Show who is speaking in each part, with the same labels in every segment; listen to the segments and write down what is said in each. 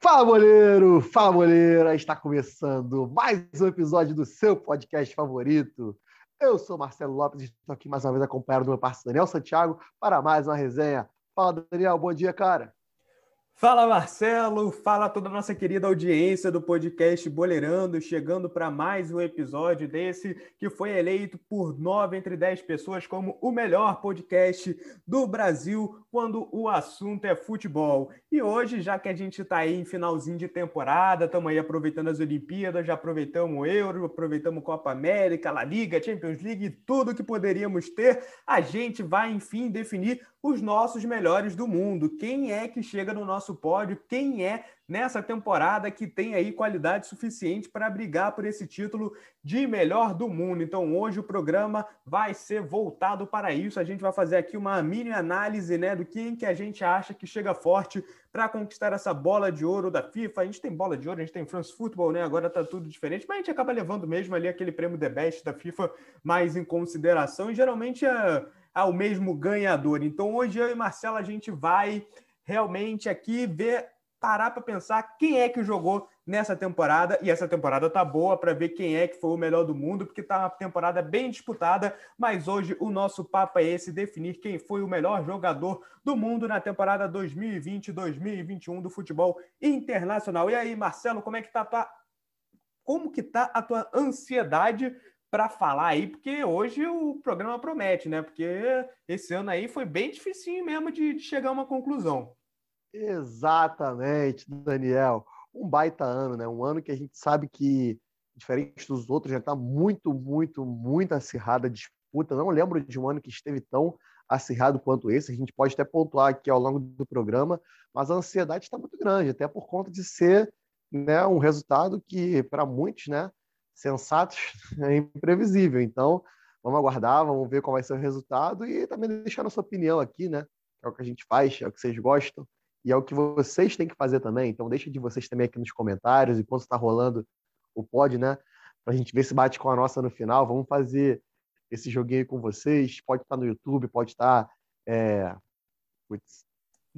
Speaker 1: Fala, boleiro! Fala, boleira! Está começando mais um episódio do seu podcast favorito. Eu sou Marcelo Lopes e estou aqui mais uma vez acompanhado do meu parceiro Daniel Santiago para mais uma resenha. Fala, Daniel, bom dia, cara.
Speaker 2: Fala Marcelo, fala toda a nossa querida audiência do podcast Boleirando, chegando para mais um episódio desse que foi eleito por nove entre dez pessoas como o melhor podcast do Brasil quando o assunto é futebol. E hoje, já que a gente está aí em finalzinho de temporada, estamos aí aproveitando as Olimpíadas, já aproveitamos o Euro, aproveitamos Copa América, La Liga, Champions League, tudo que poderíamos ter, a gente vai enfim definir os nossos melhores do mundo. Quem é que chega no nosso pódio? Quem é nessa temporada que tem aí qualidade suficiente para brigar por esse título de melhor do mundo. Então, hoje o programa vai ser voltado para isso. A gente vai fazer aqui uma mini análise, né, do quem que a gente acha que chega forte para conquistar essa bola de ouro da FIFA. A gente tem bola de ouro, a gente tem France Football, né? Agora tá tudo diferente, mas a gente acaba levando mesmo ali aquele prêmio The Best da FIFA mais em consideração e geralmente é ao mesmo ganhador. Então hoje eu e Marcelo a gente vai realmente aqui ver parar para pensar quem é que jogou nessa temporada e essa temporada tá boa para ver quem é que foi o melhor do mundo, porque tá uma temporada bem disputada, mas hoje o nosso papo é esse, definir quem foi o melhor jogador do mundo na temporada 2020-2021 do futebol internacional. E aí, Marcelo, como é que tá a tua como que tá a tua ansiedade para falar aí, porque hoje o programa promete, né? Porque esse ano aí foi bem difícil mesmo de, de chegar a uma conclusão.
Speaker 1: Exatamente, Daniel. Um baita ano, né? Um ano que a gente sabe que, diferente dos outros, já está muito, muito, muito acirrada a disputa. Não lembro de um ano que esteve tão acirrado quanto esse. A gente pode até pontuar aqui ao longo do programa, mas a ansiedade está muito grande, até por conta de ser né, um resultado que, para muitos, né, sensatos, é imprevisível. Então, vamos aguardar, vamos ver qual vai ser o resultado e também deixar nossa opinião aqui, né? É o que a gente faz, é o que vocês gostam e é o que vocês têm que fazer também. Então, deixa de vocês também aqui nos comentários, enquanto está rolando o pod, né? Para a gente ver se bate com a nossa no final. Vamos fazer esse joguinho com vocês. Pode estar no YouTube, pode estar. É...
Speaker 2: Putz,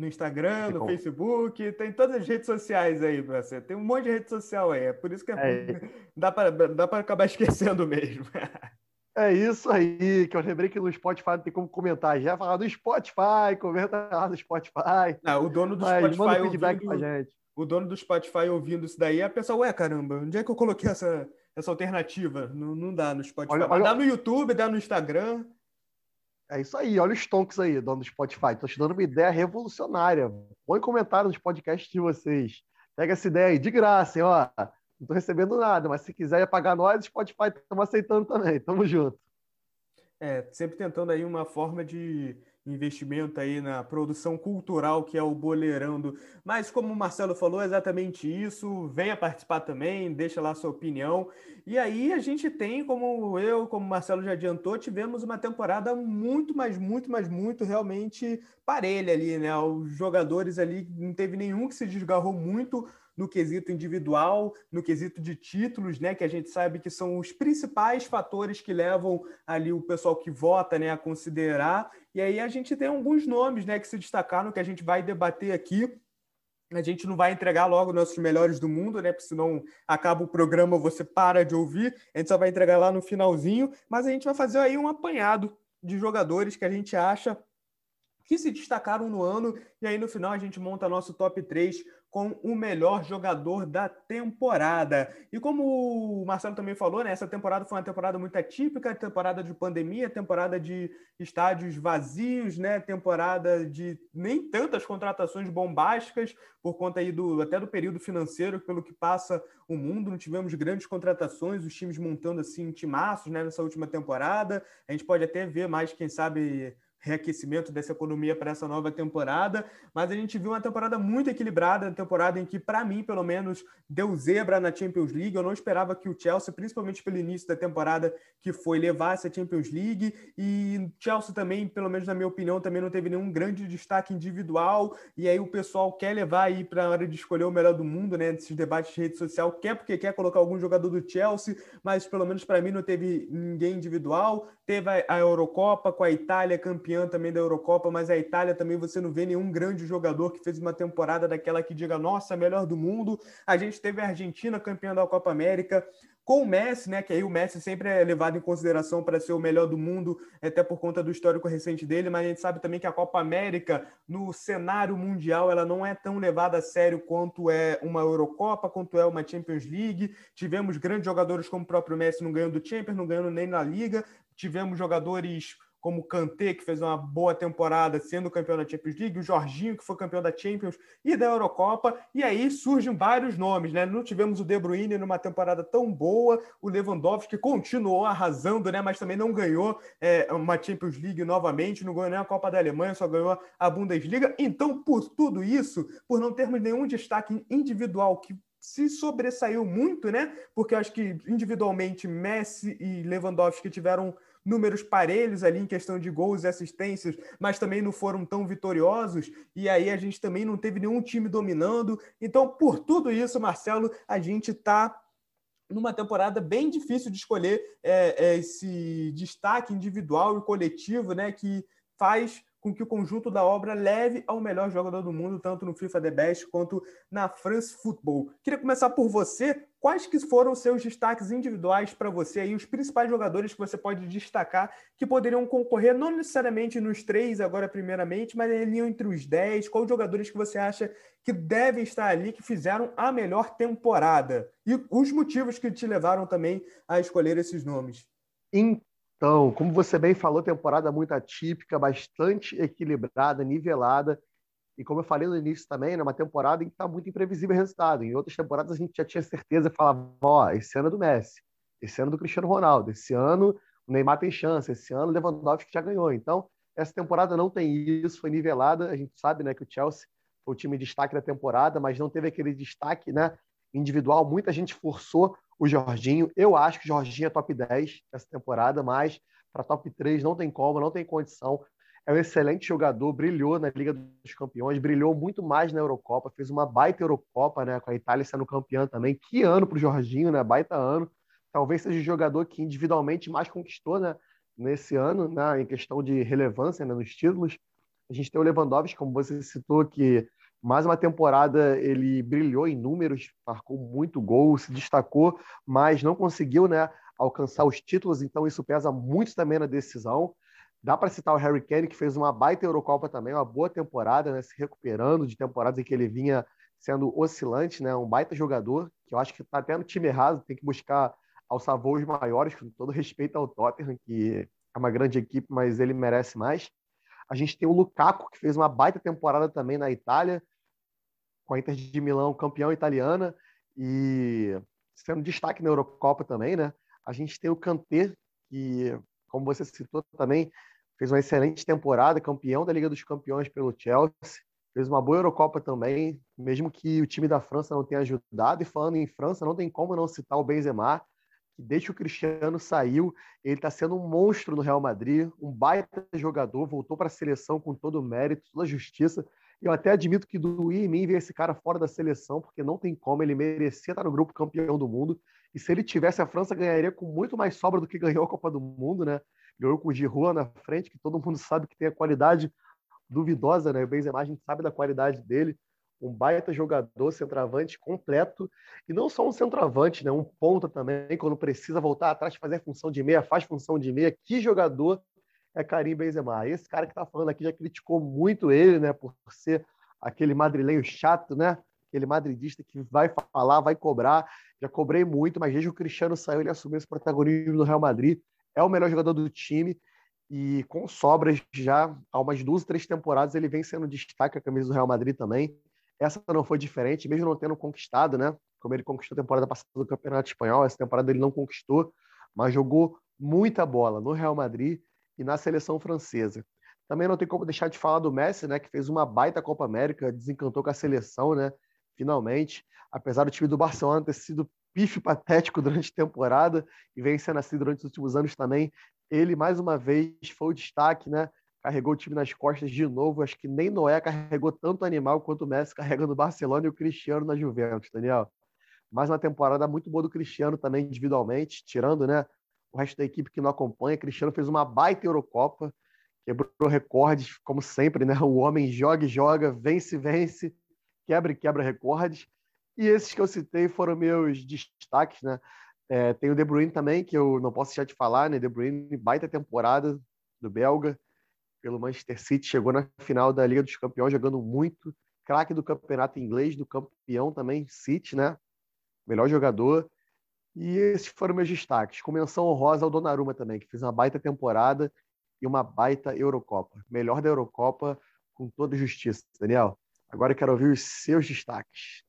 Speaker 2: no Instagram, no Facebook, tem todas as redes sociais aí para você. Tem um monte de rede social aí. É por isso que é... É. dá para acabar esquecendo mesmo.
Speaker 1: É isso aí, que eu lembrei que no Spotify não tem como comentar. Já falar do Spotify, comenta lá no Spotify.
Speaker 2: Não, o dono do Mas, Spotify feedback ouvindo, gente. O dono do Spotify ouvindo isso daí, a pessoa, ué, caramba, onde é que eu coloquei essa, essa alternativa? Não, não dá no Spotify. Olha, olha... Dá no YouTube, dá no Instagram.
Speaker 1: É isso aí, olha os tonks aí, dono do Spotify. Estou te dando uma ideia revolucionária. Põe comentário nos podcasts de vocês. Pega essa ideia aí, de graça, hein, ó. Não estou recebendo nada, mas se quiser pagar nós, Spotify estamos aceitando também. Tamo junto.
Speaker 2: É, sempre tentando aí uma forma de investimento aí na produção cultural que é o Boleirando. Mas como o Marcelo falou, é exatamente isso. Venha participar também, deixa lá sua opinião. E aí a gente tem, como eu, como o Marcelo já adiantou, tivemos uma temporada muito, mas muito, mas muito realmente parelha ali, né? Os jogadores ali não teve nenhum que se desgarrou muito no quesito individual, no quesito de títulos, né, que a gente sabe que são os principais fatores que levam ali o pessoal que vota, né, a considerar. E aí a gente tem alguns nomes, né, que se destacaram que a gente vai debater aqui. A gente não vai entregar logo nossos melhores do mundo, né? Porque senão acaba o programa, você para de ouvir. A gente só vai entregar lá no finalzinho, mas a gente vai fazer aí um apanhado de jogadores que a gente acha que se destacaram no ano, e aí no final a gente monta nosso top 3 com o melhor jogador da temporada. E como o Marcelo também falou, né, essa temporada foi uma temporada muito atípica, temporada de pandemia, temporada de estádios vazios, né, temporada de nem tantas contratações bombásticas por conta aí do até do período financeiro pelo que passa o mundo, não tivemos grandes contratações, os times montando assim timaços, né, nessa última temporada. A gente pode até ver mais, quem sabe, reaquecimento dessa economia para essa nova temporada, mas a gente viu uma temporada muito equilibrada, uma temporada em que, para mim, pelo menos, deu zebra na Champions League. Eu não esperava que o Chelsea, principalmente pelo início da temporada, que foi levar essa Champions League, e Chelsea também, pelo menos na minha opinião, também não teve nenhum grande destaque individual, e aí o pessoal quer levar aí para a hora de escolher o melhor do mundo, né, nesses debates de rede social, quer porque quer colocar algum jogador do Chelsea, mas pelo menos para mim não teve ninguém individual. Teve a Eurocopa com a Itália campeã campeã também da Eurocopa, mas a Itália também você não vê nenhum grande jogador que fez uma temporada daquela que diga, nossa, melhor do mundo. A gente teve a Argentina campeã da Copa América, com o Messi, né? Que aí o Messi sempre é levado em consideração para ser o melhor do mundo, até por conta do histórico recente dele, mas a gente sabe também que a Copa América, no cenário mundial, ela não é tão levada a sério quanto é uma Eurocopa, quanto é uma Champions League. Tivemos grandes jogadores como o próprio Messi não ganhando do Champions, não ganhando nem na Liga. Tivemos jogadores como o Kanté, que fez uma boa temporada sendo campeão da Champions League, o Jorginho, que foi campeão da Champions e da Eurocopa, e aí surgem vários nomes, né? Não tivemos o De Bruyne numa temporada tão boa, o Lewandowski continuou arrasando, né? Mas também não ganhou é, uma Champions League novamente, não ganhou nem a Copa da Alemanha, só ganhou a Bundesliga. Então, por tudo isso, por não termos nenhum destaque individual que se sobressaiu muito, né? Porque acho que individualmente Messi e Lewandowski tiveram números parelhos ali em questão de gols e assistências, mas também não foram tão vitoriosos. E aí a gente também não teve nenhum time dominando. Então, por tudo isso, Marcelo, a gente está numa temporada bem difícil de escolher é, é, esse destaque individual e coletivo, né, que faz com que o conjunto da obra leve ao melhor jogador do mundo, tanto no FIFA The Best quanto na France Football. Queria começar por você. Quais que foram os seus destaques individuais para você aí, os principais jogadores que você pode destacar que poderiam concorrer, não necessariamente nos três agora primeiramente, mas ali entre os dez? Quais jogadores que você acha que devem estar ali, que fizeram a melhor temporada? E os motivos que te levaram também a escolher esses nomes?
Speaker 1: Então, como você bem falou, temporada muito atípica, bastante equilibrada, nivelada. E como eu falei no início também, é uma temporada em que está muito imprevisível o resultado. Em outras temporadas a gente já tinha certeza falava, ó, esse ano é do Messi, esse ano é do Cristiano Ronaldo, esse ano o Neymar tem chance, esse ano o Lewandowski já ganhou. Então, essa temporada não tem isso, foi nivelada. A gente sabe né, que o Chelsea foi o time de destaque da temporada, mas não teve aquele destaque né, individual. Muita gente forçou o Jorginho. Eu acho que o Jorginho é top 10 essa temporada, mas para top 3 não tem como, não tem condição. É um excelente jogador, brilhou na Liga dos Campeões, brilhou muito mais na Eurocopa, fez uma baita Eurocopa, né, com a Itália sendo campeã também. Que ano para o Jorginho, né? Baita ano. Talvez seja o jogador que individualmente mais conquistou, né, nesse ano, né, em questão de relevância né, nos títulos. A gente tem o Lewandowski, como você citou, que mais uma temporada ele brilhou em números, marcou muito gol, se destacou, mas não conseguiu né, alcançar os títulos, então isso pesa muito também na decisão. Dá para citar o Harry Kane, que fez uma baita Eurocopa também, uma boa temporada, né, se recuperando de temporadas em que ele vinha sendo oscilante, né, um baita jogador, que eu acho que está até no time errado, tem que buscar alçar maiores, com todo respeito ao Tottenham, que é uma grande equipe, mas ele merece mais. A gente tem o Lukaku, que fez uma baita temporada também na Itália, com a Inter de Milão campeão italiana e sendo destaque na Eurocopa também, né? A gente tem o Kanté, que, como você citou também, fez uma excelente temporada, campeão da Liga dos Campeões pelo Chelsea, fez uma boa Eurocopa também, mesmo que o time da França não tenha ajudado. E falando em França, não tem como não citar o Benzema, que desde que o Cristiano saiu, ele está sendo um monstro no Real Madrid, um baita jogador, voltou para a seleção com todo o mérito, toda a justiça. Eu até admito que doía em mim ver esse cara fora da seleção, porque não tem como, ele merecia estar no grupo campeão do mundo. E se ele tivesse, a França ganharia com muito mais sobra do que ganhou a Copa do Mundo, né? Ganhou com o Giroud na frente, que todo mundo sabe que tem a qualidade duvidosa, né? O Benzema, a gente sabe da qualidade dele. Um baita jogador, centroavante completo. E não só um centroavante, né? Um ponta também, quando precisa voltar atrás, fazer função de meia, faz função de meia. Que jogador é Karim Benzema. Esse cara que está falando aqui já criticou muito ele, né, por ser aquele madrilenho chato, né? Aquele madridista que vai falar, vai cobrar. Já cobrei muito, mas desde que o Cristiano saiu, ele assumiu esse protagonismo do Real Madrid. É o melhor jogador do time e com sobras já há umas duas, três temporadas ele vem sendo destaque a camisa do Real Madrid também. Essa não foi diferente, mesmo não tendo conquistado, né? Como ele conquistou a temporada passada do Campeonato Espanhol, essa temporada ele não conquistou, mas jogou muita bola no Real Madrid e na seleção francesa. Também não tem como deixar de falar do Messi, né, que fez uma baita Copa América, desencantou com a seleção, né, finalmente. Apesar do time do Barcelona ter sido pife patético durante a temporada e vem sendo assim durante os últimos anos também, ele mais uma vez foi o destaque, né? Carregou o time nas costas de novo. Acho que nem Noé carregou tanto animal quanto o Messi carrega no Barcelona e o Cristiano na Juventus, Daniel. Mais uma temporada muito boa do Cristiano também individualmente, tirando, né, o resto da equipe que não acompanha. Cristiano fez uma baita Eurocopa, quebrou recordes, como sempre, né? O homem joga e joga, vence vence, quebra e quebra recordes. E esses que eu citei foram meus destaques, né? É, tem o De Bruyne também, que eu não posso deixar de falar, né? De Bruyne, baita temporada do belga, pelo Manchester City, chegou na final da Liga dos Campeões jogando muito, craque do campeonato inglês, do campeão também, City, né? Melhor jogador. E esses foram meus destaques. Com menção honrosa ao Donnarumma também, que fez uma baita temporada e uma baita Eurocopa. Melhor da Eurocopa com toda justiça. Daniel, agora quero ouvir os seus destaques.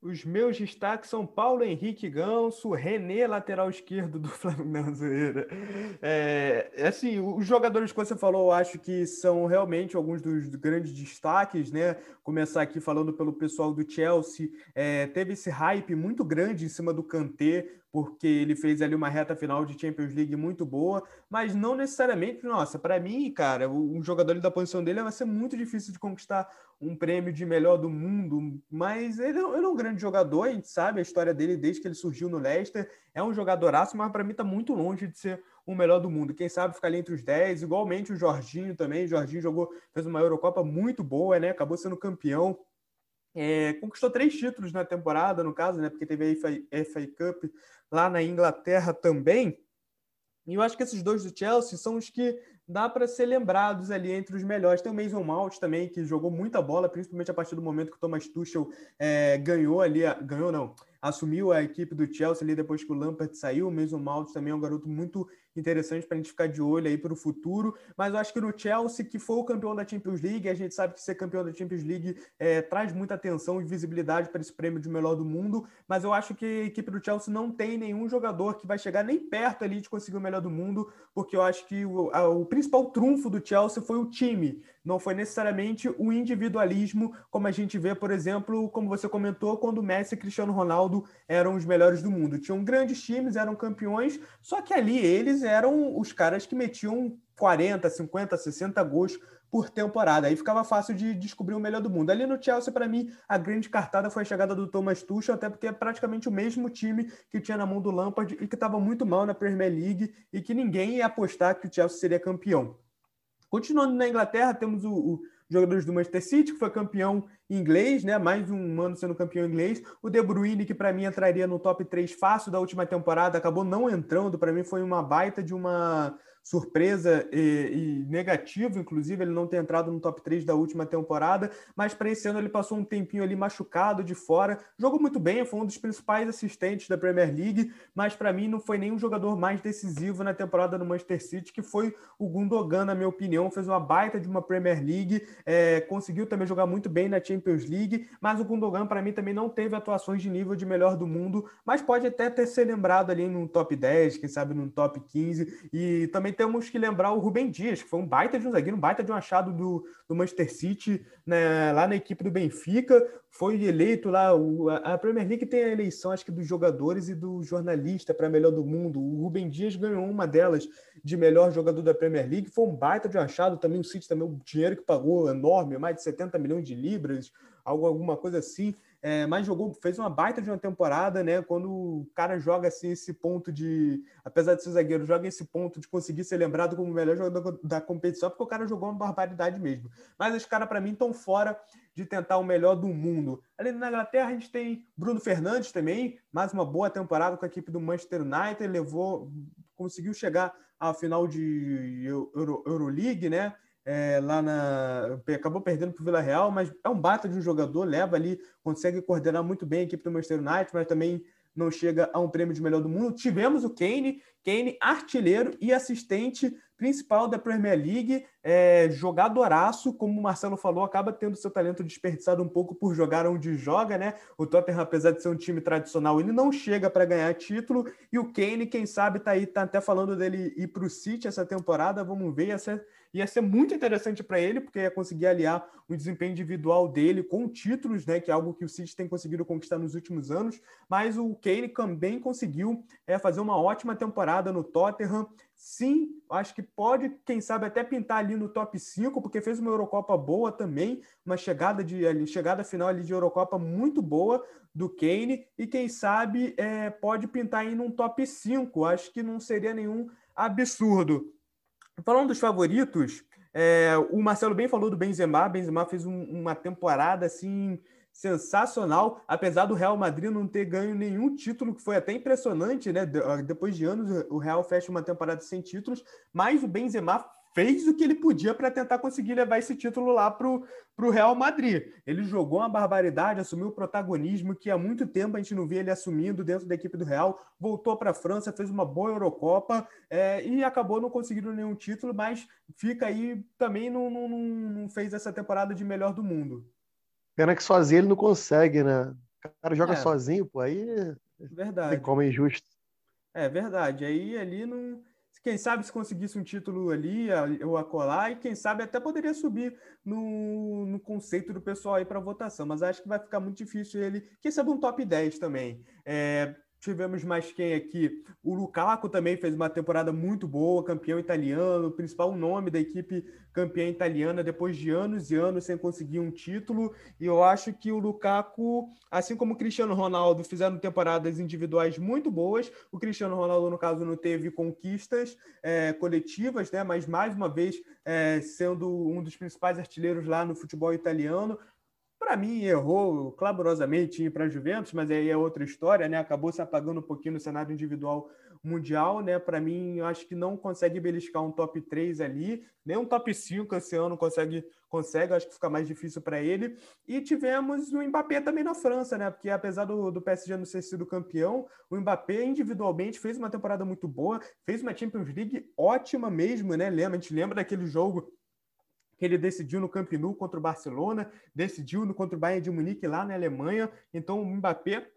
Speaker 2: Os meus destaques são Paulo Henrique Ganso, René, lateral esquerdo do Flamengo. Não, zoeira. É, assim, os jogadores que você falou, eu acho que são realmente alguns dos grandes destaques, né? Começar aqui falando pelo pessoal do Chelsea. É, teve esse hype muito grande em cima do Kanté, porque ele fez ali uma reta final de Champions League muito boa, mas não necessariamente, nossa, para mim, cara, um jogador da posição dele vai ser muito difícil de conquistar um prêmio de melhor do mundo, mas ele, ele é um grande jogador, a gente sabe a história dele desde que ele surgiu no Leicester, é um jogadoraço, mas para mim tá muito longe de ser o melhor do mundo. Quem sabe ficar ali entre os 10, igualmente o Jorginho também, o Jorginho jogou, fez uma Eurocopa muito boa, né? Acabou sendo campeão, é, conquistou três títulos na temporada, no caso, né? Porque teve a FA, FA Cup lá na Inglaterra também. E eu acho que esses dois do Chelsea são os que dá para ser lembrados ali entre os melhores. Tem o Mason Mount também, que jogou muita bola, principalmente a partir do momento que o Thomas Tuchel é, ganhou ali, ganhou não, assumiu a equipe do Chelsea ali depois que o Lampard saiu. O Mason Mount também é um garoto muito interessante para a gente ficar de olho aí para o futuro. Mas eu acho que no Chelsea, que foi o campeão da Champions League, a gente sabe que ser campeão da Champions League é, traz muita atenção e visibilidade para esse prêmio de melhor do mundo. Mas eu acho que a equipe do Chelsea não tem nenhum jogador que vai chegar nem perto ali de conseguir o melhor do mundo, porque eu acho que o, a, o principal trunfo do Chelsea foi o time não foi necessariamente o individualismo, como a gente vê, por exemplo, como você comentou, quando Messi e Cristiano Ronaldo eram os melhores do mundo. Tinham grandes times, eram campeões, só que ali eles eram os caras que metiam 40, 50, 60 gols por temporada. Aí ficava fácil de descobrir o melhor do mundo. Ali no Chelsea, para mim, a grande cartada foi a chegada do Thomas Tuchel, até porque é praticamente o mesmo time que tinha na mão do Lampard e que estava muito mal na Premier League e que ninguém ia apostar que o Chelsea seria campeão. Continuando na Inglaterra, temos o, o jogadores do Manchester City, que foi campeão inglês, né? Mais um ano sendo campeão inglês. O De Bruyne, que para mim entraria no top 3 fácil da última temporada, acabou não entrando. Para mim foi uma baita de uma surpresa e, e, negativo, inclusive, ele não ter entrado no top 3 da última temporada, mas para esse ano ele passou um tempinho ali machucado de fora, jogou muito bem, foi um dos principais assistentes da Premier League, mas para mim não foi nenhum jogador mais decisivo na temporada no Manchester City, que foi o Gundogan, na minha opinião, fez uma baita de uma Premier League, é, conseguiu também jogar muito bem na Champions League, mas o Gundogan para mim também não teve atuações de nível de melhor do mundo, mas pode até ter ser lembrado ali num top 10, quem sabe num top 15, e também temos que lembrar o Rubem Dias, que foi um baita de um zagueiro, um baita de um achado do, do Manchester City, né, lá na equipe do Benfica, foi eleito lá, o, a Premier League tem a eleição, acho que dos jogadores e do jornalista para melhor do mundo, o Rubem Dias ganhou uma delas de melhor jogador da Premier League, foi um baita de um achado, também o City também, o dinheiro que pagou enorme, mais de 70 milhões de libras, algo, alguma coisa assim, é, mas jogou, fez uma baita de uma temporada, né? Quando o cara joga assim esse ponto de, apesar de ser zagueiro, joga esse ponto de conseguir ser lembrado como o melhor jogador da competição, porque o cara jogou uma barbaridade mesmo. Mas os caras, para mim, estão fora de tentar o melhor do mundo. Ali na Inglaterra, a gente tem Bruno Fernandes também, mais uma boa temporada com a equipe do Manchester United, levou, conseguiu chegar à final de Euro, Euroleague, né? É, lá na. Acabou perdendo para o Vila Real, mas é um bata de um jogador, leva ali, consegue coordenar muito bem a equipe do Manchester United, mas também não chega a um prêmio de melhor do mundo. Tivemos o Kane, Kane artilheiro e assistente principal da Premier League, é, jogadoraço, como o Marcelo falou, acaba tendo seu talento desperdiçado um pouco por jogar onde joga, né? O Tottenham, apesar de ser um time tradicional, ele não chega para ganhar título, e o Kane, quem sabe, tá aí, tá até falando dele ir para o City essa temporada, vamos ver, essa ia ser muito interessante para ele, porque ia conseguir aliar o desempenho individual dele com títulos, né, que é algo que o City tem conseguido conquistar nos últimos anos, mas o Kane também conseguiu é, fazer uma ótima temporada no Tottenham. Sim, acho que pode, quem sabe, até pintar ali no top 5, porque fez uma Eurocopa boa também, uma chegada de ali, chegada final ali de Eurocopa muito boa do Kane, e quem sabe é, pode pintar aí num top 5. Acho que não seria nenhum absurdo. Falando dos favoritos, É, o Marcelo bem falou do Benzema. Benzema fez um, uma temporada assim sensacional, apesar do Real Madrid não ter ganho nenhum título, que foi até impressionante, né? Depois de anos, o Real fecha uma temporada sem títulos, mas o Benzema fez o que ele podia para tentar conseguir levar esse título lá para o Real Madrid. Ele jogou uma barbaridade, assumiu o protagonismo que há muito tempo a gente não via ele assumindo dentro da equipe do Real. Voltou para a França, fez uma boa Eurocopa é, e acabou não conseguindo nenhum título, mas fica aí também não, não, não fez essa temporada de melhor do mundo.
Speaker 1: Pena que sozinho ele não consegue, né? O cara joga é. sozinho, pô, aí.
Speaker 2: Verdade.
Speaker 1: Como é injusto.
Speaker 2: É verdade. Aí ali não quem sabe se conseguisse um título ali ou acolá, e quem sabe até poderia subir no, no conceito do pessoal aí para votação, mas acho que vai ficar muito difícil ele, quem sabe um top 10 também. É, Tivemos mais quem aqui? O Lukaku também fez uma temporada muito boa, campeão italiano, principal nome da equipe campeã italiana depois de anos e anos sem conseguir um título. E eu acho que o Lukaku, assim como o Cristiano Ronaldo, fizeram temporadas individuais muito boas. O Cristiano Ronaldo, no caso, não teve conquistas é, coletivas, né? Mas mais uma vez é, sendo um dos principais artilheiros lá no futebol italiano para mim, errou clamorosamente ir para a Juventus, mas aí é outra história, né? Acabou se apagando um pouquinho no cenário individual mundial, né? Para mim, eu acho que não consegue beliscar um top 3 ali, nem um top 5 esse ano consegue, consegue, acho que fica mais difícil para ele. E tivemos o Mbappé também na França, né? Porque apesar do, do PSG não ter sido campeão, o Mbappé individualmente fez uma temporada muito boa, fez uma Champions League ótima mesmo, né? Lembra, a gente lembra daquele jogo que ele decidiu no Camp Nou contra o Barcelona, decidiu no contra o Bayern de Munique lá na Alemanha. Então o Mbappé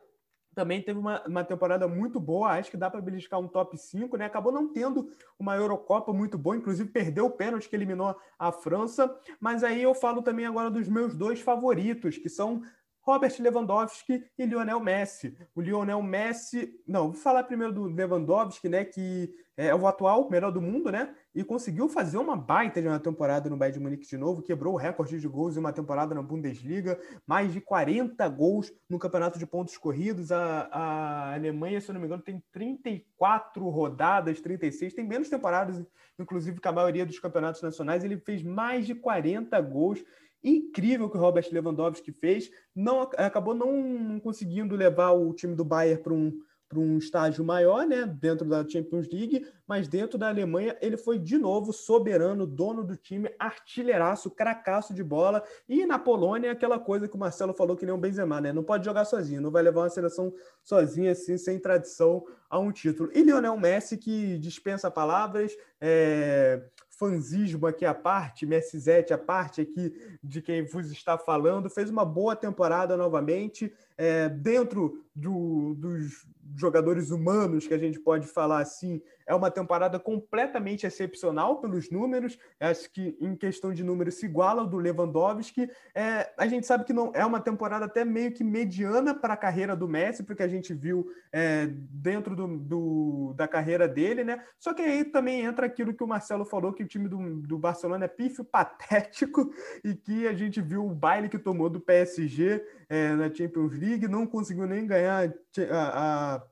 Speaker 2: também teve uma, uma temporada muito boa, acho que dá para beliscar um top 5, né? Acabou não tendo uma Eurocopa muito boa, inclusive perdeu o pênalti que eliminou a França. Mas aí eu falo também agora dos meus dois favoritos, que são Robert Lewandowski e Lionel Messi. O Lionel Messi, não, vou falar primeiro do Lewandowski, né, que é o atual melhor do mundo, né, e conseguiu fazer uma baita de uma temporada no Bayern de Munique de novo, quebrou o recorde de gols em uma temporada na Bundesliga, mais de 40 gols no campeonato de pontos corridos. A, a Alemanha, se eu não me engano, tem 34 rodadas, 36, tem menos temporadas, inclusive, que a maioria dos campeonatos nacionais. Ele fez mais de 40 gols incrível que o Robert Lewandowski fez, não acabou não conseguindo levar o time do Bayern para um para um estágio maior, né, dentro da Champions League, mas dentro da Alemanha ele foi de novo soberano, dono do time, artilheiraço, cracaço de bola. E na Polônia, aquela coisa que o Marcelo falou que nem um Benzema, né? Não pode jogar sozinho, não vai levar uma seleção sozinha assim, sem tradição a um título. E Lionel Messi que dispensa palavras, é, fanzismo aqui à parte, Messizete à parte aqui de quem vos está falando, fez uma boa temporada novamente, é, dentro do, dos jogadores humanos, que a gente pode falar assim, é uma temporada completamente excepcional pelos números. Acho que em questão de números se iguala ao do Lewandowski. É, a gente sabe que não é uma temporada até meio que mediana para a carreira do Messi, porque a gente viu é, dentro do, do, da carreira dele, né? Só que aí também entra aquilo que o Marcelo falou, que o time do, do Barcelona é pífio patético e que a gente viu o baile que tomou do PSG é, na Champions League, não conseguiu nem ganhar a,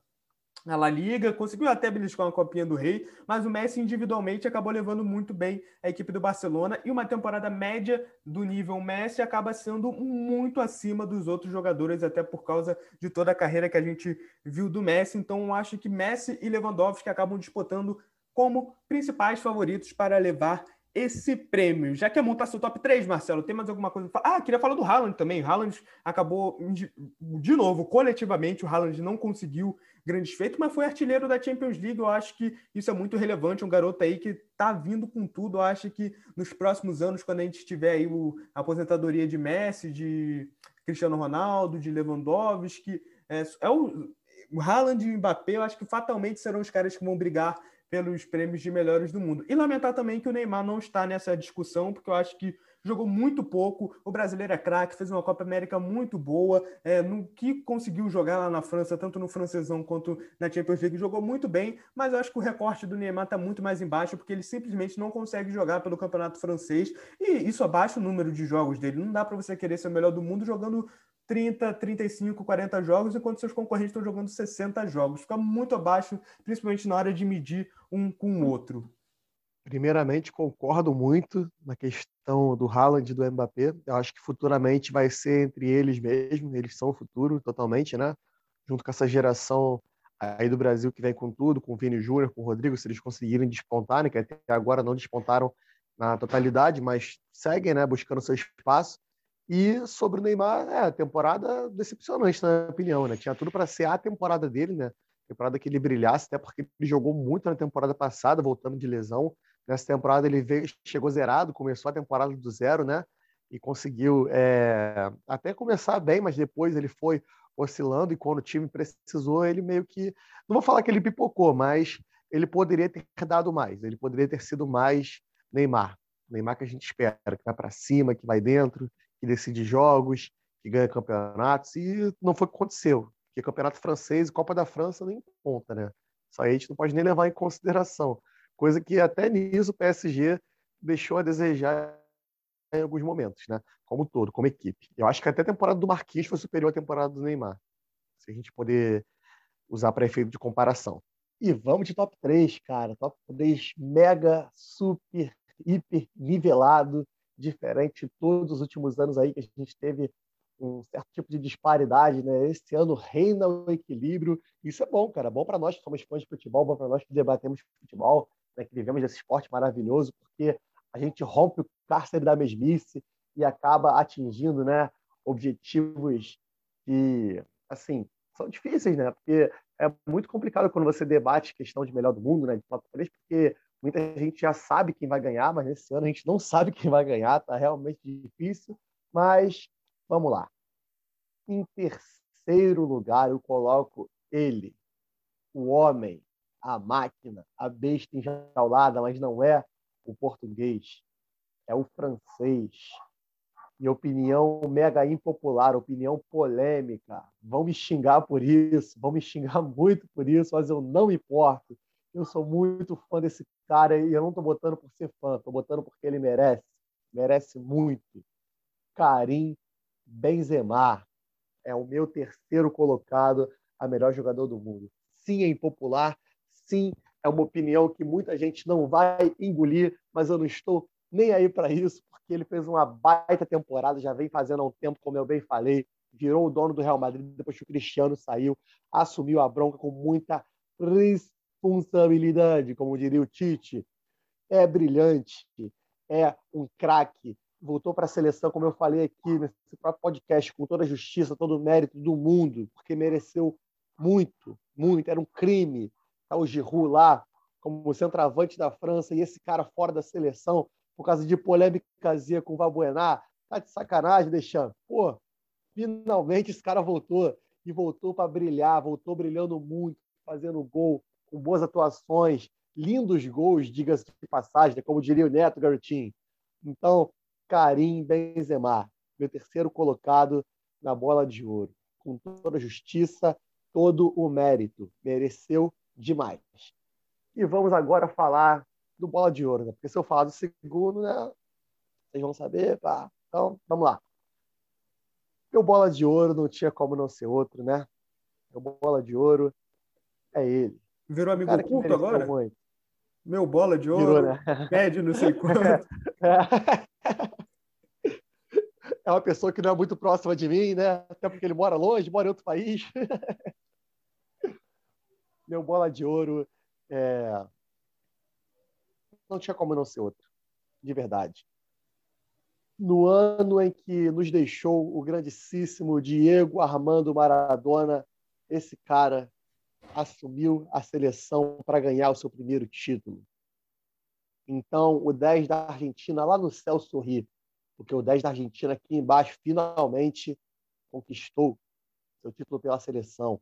Speaker 2: a La Liga, conseguiu até beliscar uma copinha do Rei, mas o Messi individualmente acabou levando muito bem a equipe do Barcelona e uma temporada média do nível Messi acaba sendo muito acima dos outros jogadores, até por causa de toda a carreira que a gente viu do Messi. Então, acho que Messi e Lewandowski acabam disputando como principais favoritos para levar esse prêmio. Já que é montar seu top 3, Marcelo, tem mais alguma coisa? Ah, queria falar do Haaland também. Haaland acabou, de novo, coletivamente, o Haaland não conseguiu grandes feitos, mas foi artilheiro da Champions League. Eu acho que isso é muito relevante. Um garoto aí que tá vindo com tudo. Eu acho que nos próximos anos, quando a gente tiver aí o, a aposentadoria de Messi, de Cristiano Ronaldo, de Lewandowski, é, é o, o Haaland e o Mbappé, eu acho que fatalmente serão os caras que vão brigar pelos prêmios de melhores do mundo. E lamentar também que o Neymar não está nessa discussão, porque eu acho que jogou muito pouco. O brasileiro é craque, fez uma Copa América muito boa. É, no que conseguiu jogar lá na França, tanto no francesão quanto na Champions League, jogou muito bem. Mas eu acho que o recorte do Neymar está muito mais embaixo, porque ele simplesmente não consegue jogar pelo campeonato francês. E isso abaixa o número de jogos dele. Não dá para você querer ser o melhor do mundo jogando 30, 35, 40 jogos, enquanto seus concorrentes estão jogando 60 jogos. Fica muito abaixo, principalmente na hora de medir um com o outro.
Speaker 1: Primeiramente, concordo muito na questão do Haaland e do Mbappé. Eu acho que futuramente vai ser entre eles mesmo, eles são o futuro totalmente, né? Junto com essa geração aí do Brasil que vem com tudo, com o Vini Júnior, com o Rodrigo, se eles conseguirem despontar, né? Que até agora não despontaram na totalidade, mas seguem, né? Buscando seu espaço. E sobre o Neymar, é, temporada decepcionante, na minha opinião, né? Tinha tudo para ser a temporada dele, né? Temporada que ele brilhasse, até porque ele jogou muito na temporada passada, voltando de lesão. Nessa temporada ele veio, chegou zerado, começou a temporada do zero, né? E conseguiu é, até começar bem, mas depois ele foi oscilando e quando o time precisou, ele meio que. Não vou falar que ele pipocou, mas ele poderia ter dado mais. Ele poderia ter sido mais Neymar. Neymar que a gente espera, que vai para cima, que vai dentro, que decide jogos, que ganha campeonatos, e não foi o que aconteceu. Porque campeonato francês e Copa da França nem conta, né? Isso aí a gente não pode nem levar em consideração. Coisa que até nisso o PSG deixou a desejar em alguns momentos, né? Como todo, como equipe. Eu acho que até a temporada do Marquinhos foi superior à temporada do Neymar. Se a gente poder usar para efeito de comparação. E vamos de top 3, cara. Top 3 mega, super, hiper nivelado diferente todos os últimos anos aí que a gente teve um certo tipo de disparidade, né? Esse ano reina o equilíbrio. Isso é bom, cara. Bom para nós que somos fãs de futebol, bom para nós que debatemos futebol, né? que vivemos desse esporte maravilhoso, porque a gente rompe o cárcere da mesmice e acaba atingindo, né? Objetivos que, assim, são difíceis, né? Porque é muito complicado quando você debate questão de melhor do mundo, né? De top 3, porque Muita gente já sabe quem vai ganhar, mas nesse ano a gente não sabe quem vai ganhar, tá realmente difícil. Mas vamos lá. Em terceiro lugar, eu coloco ele, o homem, a máquina, a besta enjaulada, mas não é o português, é o francês. E opinião mega impopular, opinião polêmica. Vão me xingar por isso, vão me xingar muito por isso, mas eu não me importo. Eu sou muito fã desse cara e eu não estou botando por ser fã, estou botando porque ele merece. Merece muito. Karim Benzema é o meu terceiro colocado a melhor jogador do mundo. Sim, é impopular. Sim, é uma opinião que muita gente não vai engolir, mas eu não estou nem aí para isso, porque ele fez uma baita temporada, já vem fazendo há um tempo, como eu bem falei, virou o dono do Real Madrid depois que o Cristiano saiu, assumiu a bronca com muita responsabilidade, como diria o Tite. É brilhante, é um craque. Voltou para a seleção, como eu falei aqui nesse próprio podcast, com toda a justiça, todo o mérito do mundo, porque mereceu muito, muito. Era um crime. Tá o Giroud lá, como centroavante da França, e esse cara fora da seleção, por causa de polêmicazia com o Valbuena. Tá de sacanagem, deixando. Pô, finalmente esse cara voltou. E voltou para brilhar, voltou brilhando muito, fazendo gol, com boas atuações, lindos gols, diga-se de passagem, né? como diria o Neto Garotinho. Então, Karim Benzema, meu terceiro colocado na bola de ouro, com toda a justiça, todo o mérito, mereceu demais. E vamos agora falar do bola de ouro, né? porque se eu falar do segundo, né, vocês vão saber, pá. Então, vamos lá. Meu bola de ouro não tinha como não ser outro, né? Meu bola de ouro é ele,
Speaker 2: Virou amigo Cara, oculto agora? Muito. Meu bola de ouro, Virou, né? pede não sei quanto.
Speaker 1: É uma pessoa que não é muito próxima de mim, né? Até porque ele mora longe, mora em outro país. Meu bola de ouro é... não tinha como não ser outro, de verdade. No ano em que nos deixou o grandíssimo Diego Armando Maradona, esse cara assumiu a seleção para ganhar o seu primeiro título. Então, o 10 da Argentina lá no céu sorri, porque o 10 da Argentina aqui embaixo finalmente conquistou seu título pela seleção.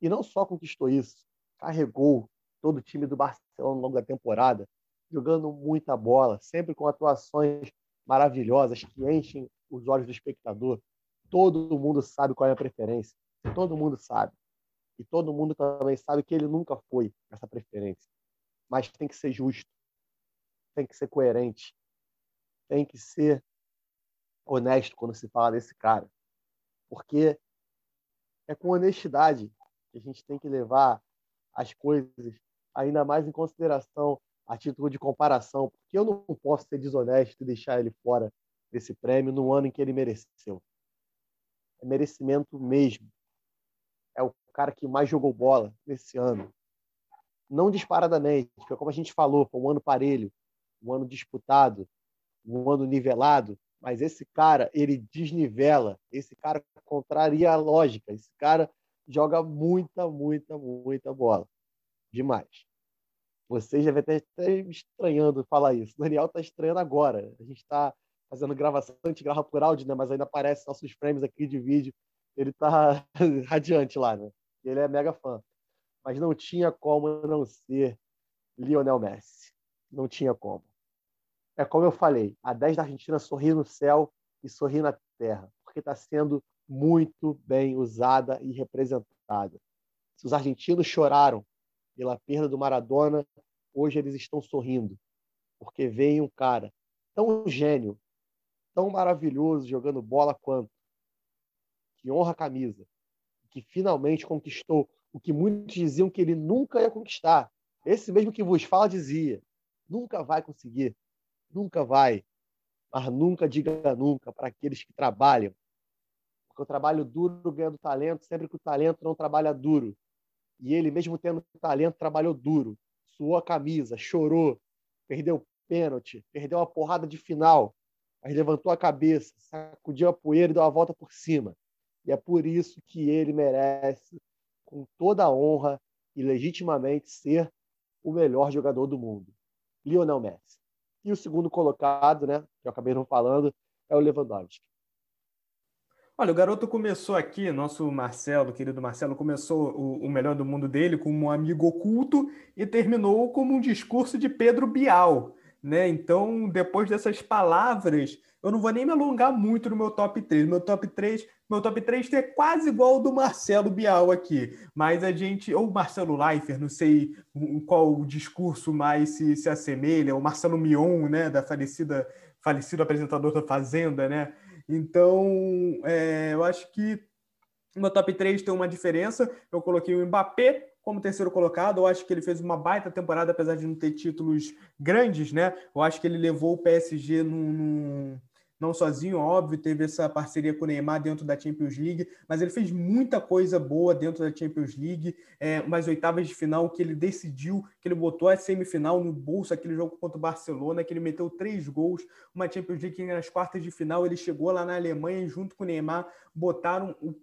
Speaker 1: E não só conquistou isso, carregou todo o time do Barcelona ao longo da temporada, jogando muita bola, sempre com atuações maravilhosas que enchem os olhos do espectador. Todo mundo sabe qual é a preferência. Todo mundo sabe. E todo mundo também sabe que ele nunca foi essa preferência. Mas tem que ser justo, tem que ser coerente, tem que ser honesto quando se fala desse cara. Porque é com honestidade que a gente tem que levar as coisas ainda mais em consideração a título de comparação, porque eu não posso ser desonesto e deixar ele fora desse prêmio no ano em que ele mereceu. É merecimento mesmo. Cara que mais jogou bola nesse ano. Não disparadamente, porque como a gente falou, foi um ano parelho, um ano disputado, um ano nivelado, mas esse cara, ele desnivela, esse cara contraria a lógica, esse cara joga muita, muita, muita bola. Demais. Você já vai estar estranhando falar isso. O Daniel está estranhando agora. A gente está fazendo gravação, a gente grava por áudio, né? mas ainda aparece nossos frames aqui de vídeo. Ele está radiante lá, né? Ele é mega fã. Mas não tinha como não ser Lionel Messi. Não tinha como. É como eu falei, a 10 da Argentina sorri no céu e sorri na terra, porque está sendo muito bem usada e representada. Se os argentinos choraram pela perda do Maradona, hoje eles estão sorrindo, porque vem um cara tão gênio, tão maravilhoso jogando bola quanto, que honra a camisa, que finalmente conquistou o que muitos diziam que ele nunca ia conquistar. Esse mesmo que vos fala dizia: nunca vai conseguir, nunca vai, mas nunca diga nunca para aqueles que trabalham. Porque o trabalho duro ganha do talento, sempre que o talento não trabalha duro. E ele, mesmo tendo talento, trabalhou duro, suou a camisa, chorou, perdeu pênalti, perdeu uma porrada de final, mas levantou a cabeça, sacudiu a poeira e deu a volta por cima. E é por isso que ele merece, com toda a honra e legitimamente, ser o melhor jogador do mundo. Lionel Messi. E o segundo colocado, né, que eu acabei não falando, é o Lewandowski.
Speaker 2: Olha, o garoto começou aqui, nosso Marcelo, querido Marcelo, começou o, o, melhor do mundo dele como um amigo oculto e terminou como um discurso de Pedro Bial, né? Então, depois dessas palavras, eu não vou nem me alongar muito no meu top 3. Meu top 3, meu top 3 é quase igual ao do Marcelo Bial aqui, mas a gente, ou Marcelo Leifert, não sei qual discurso mais se, se assemelha, o Marcelo Mion, né, da falecida falecido apresentador da Fazenda, né? Então, é, eu acho que no top 3 tem uma diferença. Eu coloquei o Mbappé como terceiro colocado. Eu acho que ele fez uma baita temporada, apesar de não ter títulos grandes, né? Eu acho que ele levou o PSG num, num não sozinho, óbvio, teve essa parceria com o Neymar dentro da Champions League, mas ele fez muita coisa boa dentro da Champions League, é, umas oitavas de final que ele decidiu, que ele botou a semifinal no bolso, aquele jogo contra o Barcelona, que ele meteu três gols, uma Champions League nas quartas de final ele chegou lá na Alemanha e junto com o Neymar botaram o,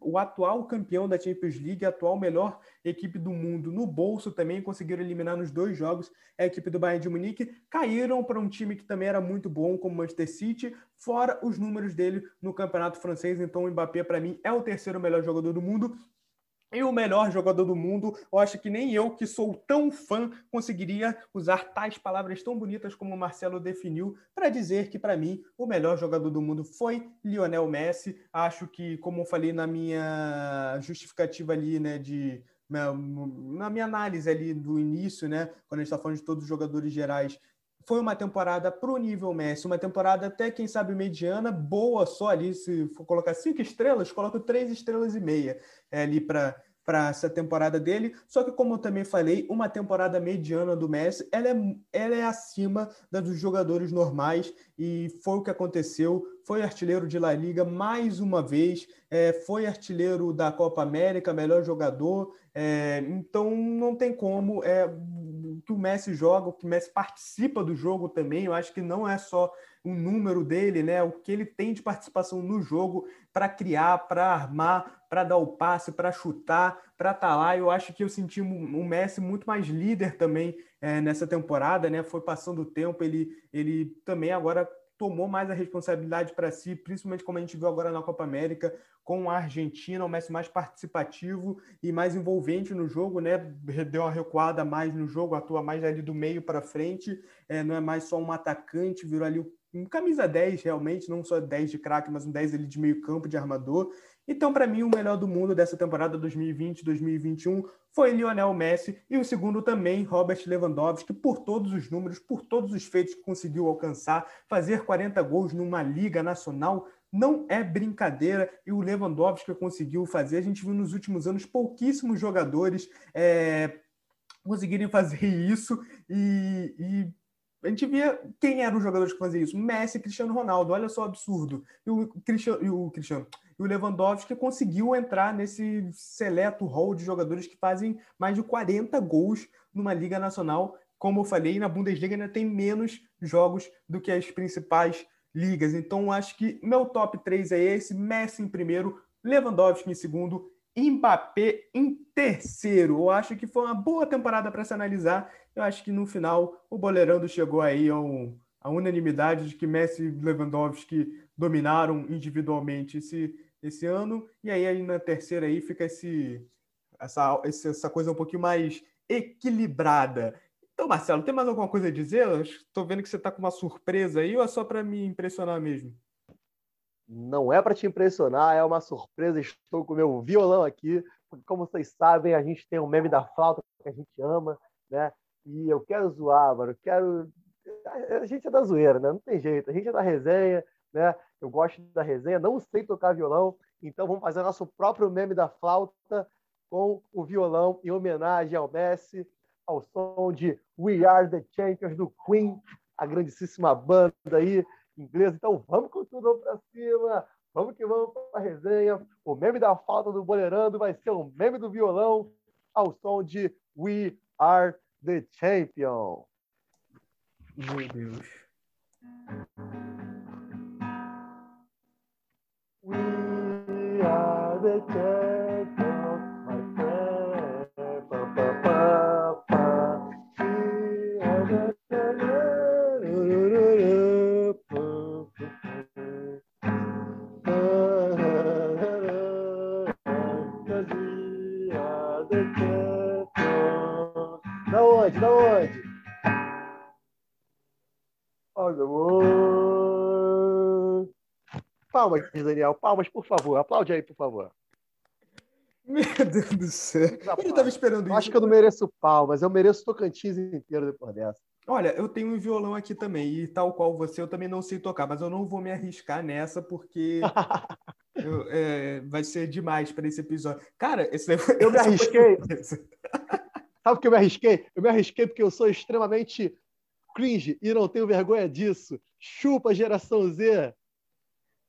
Speaker 2: o atual campeão da Champions League, a atual melhor equipe do mundo no bolso também, conseguiram eliminar nos dois jogos a equipe do Bayern de Munique, caíram para um time que também era muito bom, como o Manchester City, fora os números dele no campeonato francês. Então, o Mbappé, para mim, é o terceiro melhor jogador do mundo. E o melhor jogador do mundo, eu acho que nem eu, que sou tão fã, conseguiria usar tais palavras tão bonitas como o Marcelo definiu para dizer que, para mim, o melhor jogador do mundo foi Lionel Messi. Acho que, como eu falei na minha justificativa ali, né, de na minha análise ali do início, né, quando a gente está falando de todos os jogadores gerais, foi uma temporada para o nível Messi, uma temporada até, quem sabe, mediana, boa só ali, se for colocar cinco estrelas, coloco três estrelas e meia é, ali para para essa temporada dele. Só que, como eu também falei, uma temporada mediana do Messi, ela é, ela é acima da dos jogadores normais e foi o que aconteceu. Foi artilheiro de La Liga mais uma vez, é, foi artilheiro da Copa América, melhor jogador. É, então, não tem como. É, que o Messi joga, o que o Messi participa do jogo também. Eu acho que não é só o número dele, né? O que ele tem de participação no jogo para criar, para armar, para dar o passe, para chutar, para estar tá lá. Eu acho que eu senti o Messi muito mais líder também é, nessa temporada, né? Foi passando o tempo, ele, ele também agora tomou mais a responsabilidade para si, principalmente como a gente viu agora na Copa América, com a Argentina, o Messi mais participativo e mais envolvente no jogo, né? Deu uma recuada mais no jogo, atua mais ali do meio para frente, é, não é mais só um atacante, virou ali um camisa 10 realmente, não só 10 de craque, mas um 10 ali de meio campo, de armador. Então, para mim, o melhor do mundo dessa temporada 2020-2021 foi Lionel Messi e o segundo também, Robert Lewandowski, por todos os números, por todos os feitos que conseguiu alcançar, fazer 40 gols numa liga nacional não é brincadeira e o Lewandowski conseguiu fazer. A gente viu nos últimos anos pouquíssimos jogadores é, conseguirem fazer isso e, e a gente via quem eram os jogadores que faziam isso. Messi Cristiano Ronaldo, olha só o absurdo. E o Cristiano, e o, Cristiano, e o Lewandowski conseguiu entrar nesse seleto hall de jogadores que fazem mais de 40 gols numa Liga Nacional. Como eu falei, na Bundesliga ainda tem menos jogos do que as principais ligas. Então, acho que meu top 3 é esse: Messi em primeiro, Lewandowski em segundo Mbappé em terceiro. Eu acho que foi uma boa temporada para se analisar. Eu acho que no final o Boleirando chegou aí ao, à unanimidade de que Messi e Lewandowski dominaram individualmente esse, esse ano. E aí, aí na terceira aí fica esse, essa, essa coisa um pouquinho mais equilibrada. Então, Marcelo, tem mais alguma coisa a dizer? Estou vendo que você está com uma surpresa aí ou é só para me impressionar mesmo?
Speaker 1: Não é para te impressionar, é uma surpresa. Estou com meu violão aqui, porque, como vocês sabem, a gente tem um meme da flauta que a gente ama, né? E eu quero zoar, mano. Eu quero. A gente é da zoeira, né? Não tem jeito. A gente é da resenha, né? Eu gosto da resenha, não sei tocar violão, então vamos fazer nosso próprio meme da flauta com o violão em homenagem ao Messi, ao som de We Are the Champions do Queen, a grandíssima banda aí inglesa. Então vamos com tudo para cima. Vamos que vamos para a resenha. O meme da falta do Boleirando vai ser o meme do violão ao som de We Are the Champion.
Speaker 2: Meu Deus.
Speaker 1: Are Palmas, Daniel. Palmas, por favor. Aplaude aí, por favor.
Speaker 2: Meu Deus do céu. Eu estava esperando isso.
Speaker 1: Acho que eu não mereço palmas. Eu mereço Tocantins inteiro depois dessa.
Speaker 2: Olha, eu tenho um violão aqui também, e tal qual você, eu também não sei tocar, mas eu não vou me arriscar nessa porque eu, é, vai ser demais para esse episódio. Cara, esse
Speaker 1: eu me arrisquei. Sabe por que eu me arrisquei? Eu me arrisquei porque eu sou extremamente cringe e não tenho vergonha disso. Chupa, geração Z.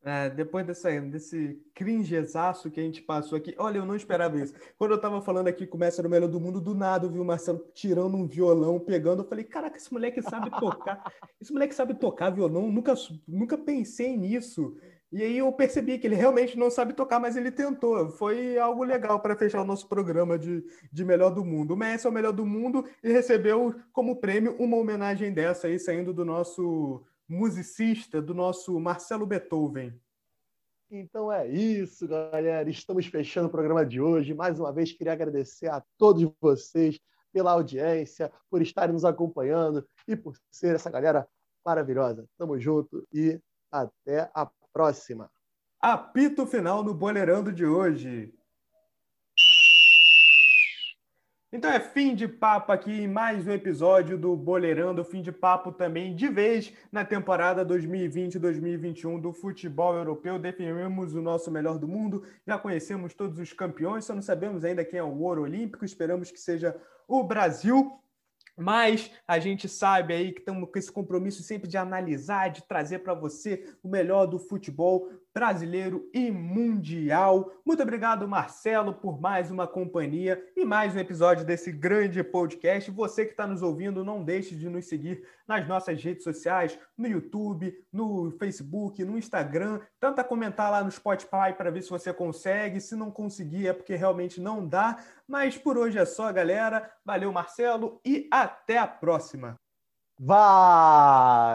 Speaker 2: É, depois dessa, desse cringezaço que a gente passou aqui, olha, eu não esperava isso. Quando eu tava falando aqui com o Mestre do Melhor do Mundo, do nada eu vi o Marcelo tirando um violão, pegando. Eu falei, caraca, esse moleque sabe tocar. Esse moleque sabe tocar violão. Nunca, nunca pensei nisso. E aí eu percebi que ele realmente não sabe tocar, mas ele tentou. Foi algo legal para fechar o nosso programa de, de melhor do mundo. O Messi é o melhor do mundo e recebeu como prêmio uma homenagem dessa aí, saindo do nosso musicista, do nosso Marcelo Beethoven.
Speaker 1: Então é isso, galera. Estamos fechando o programa de hoje. Mais uma vez, queria agradecer a todos vocês pela audiência, por estarem nos acompanhando e por ser essa galera maravilhosa. Tamo junto e até a próxima.
Speaker 2: Apito final no Boleirando de hoje. Então é fim de papo aqui mais um episódio do Boleirando, fim de papo também de vez na temporada 2020-2021 do futebol europeu. Definimos o nosso melhor do mundo, já conhecemos todos os campeões, só não sabemos ainda quem é o ouro olímpico, esperamos que seja o Brasil. Mas a gente sabe aí que estamos com esse compromisso sempre de analisar, de trazer para você o melhor do futebol brasileiro e mundial. Muito obrigado, Marcelo, por mais uma companhia e mais um episódio desse grande podcast. Você que está nos ouvindo, não deixe de nos seguir nas nossas redes sociais, no YouTube, no Facebook, no Instagram. Tenta comentar lá no Spotify para ver se você consegue. Se não conseguir, é porque realmente não dá. Mas por hoje é só, galera. Valeu, Marcelo, e até a próxima.
Speaker 1: Valeu!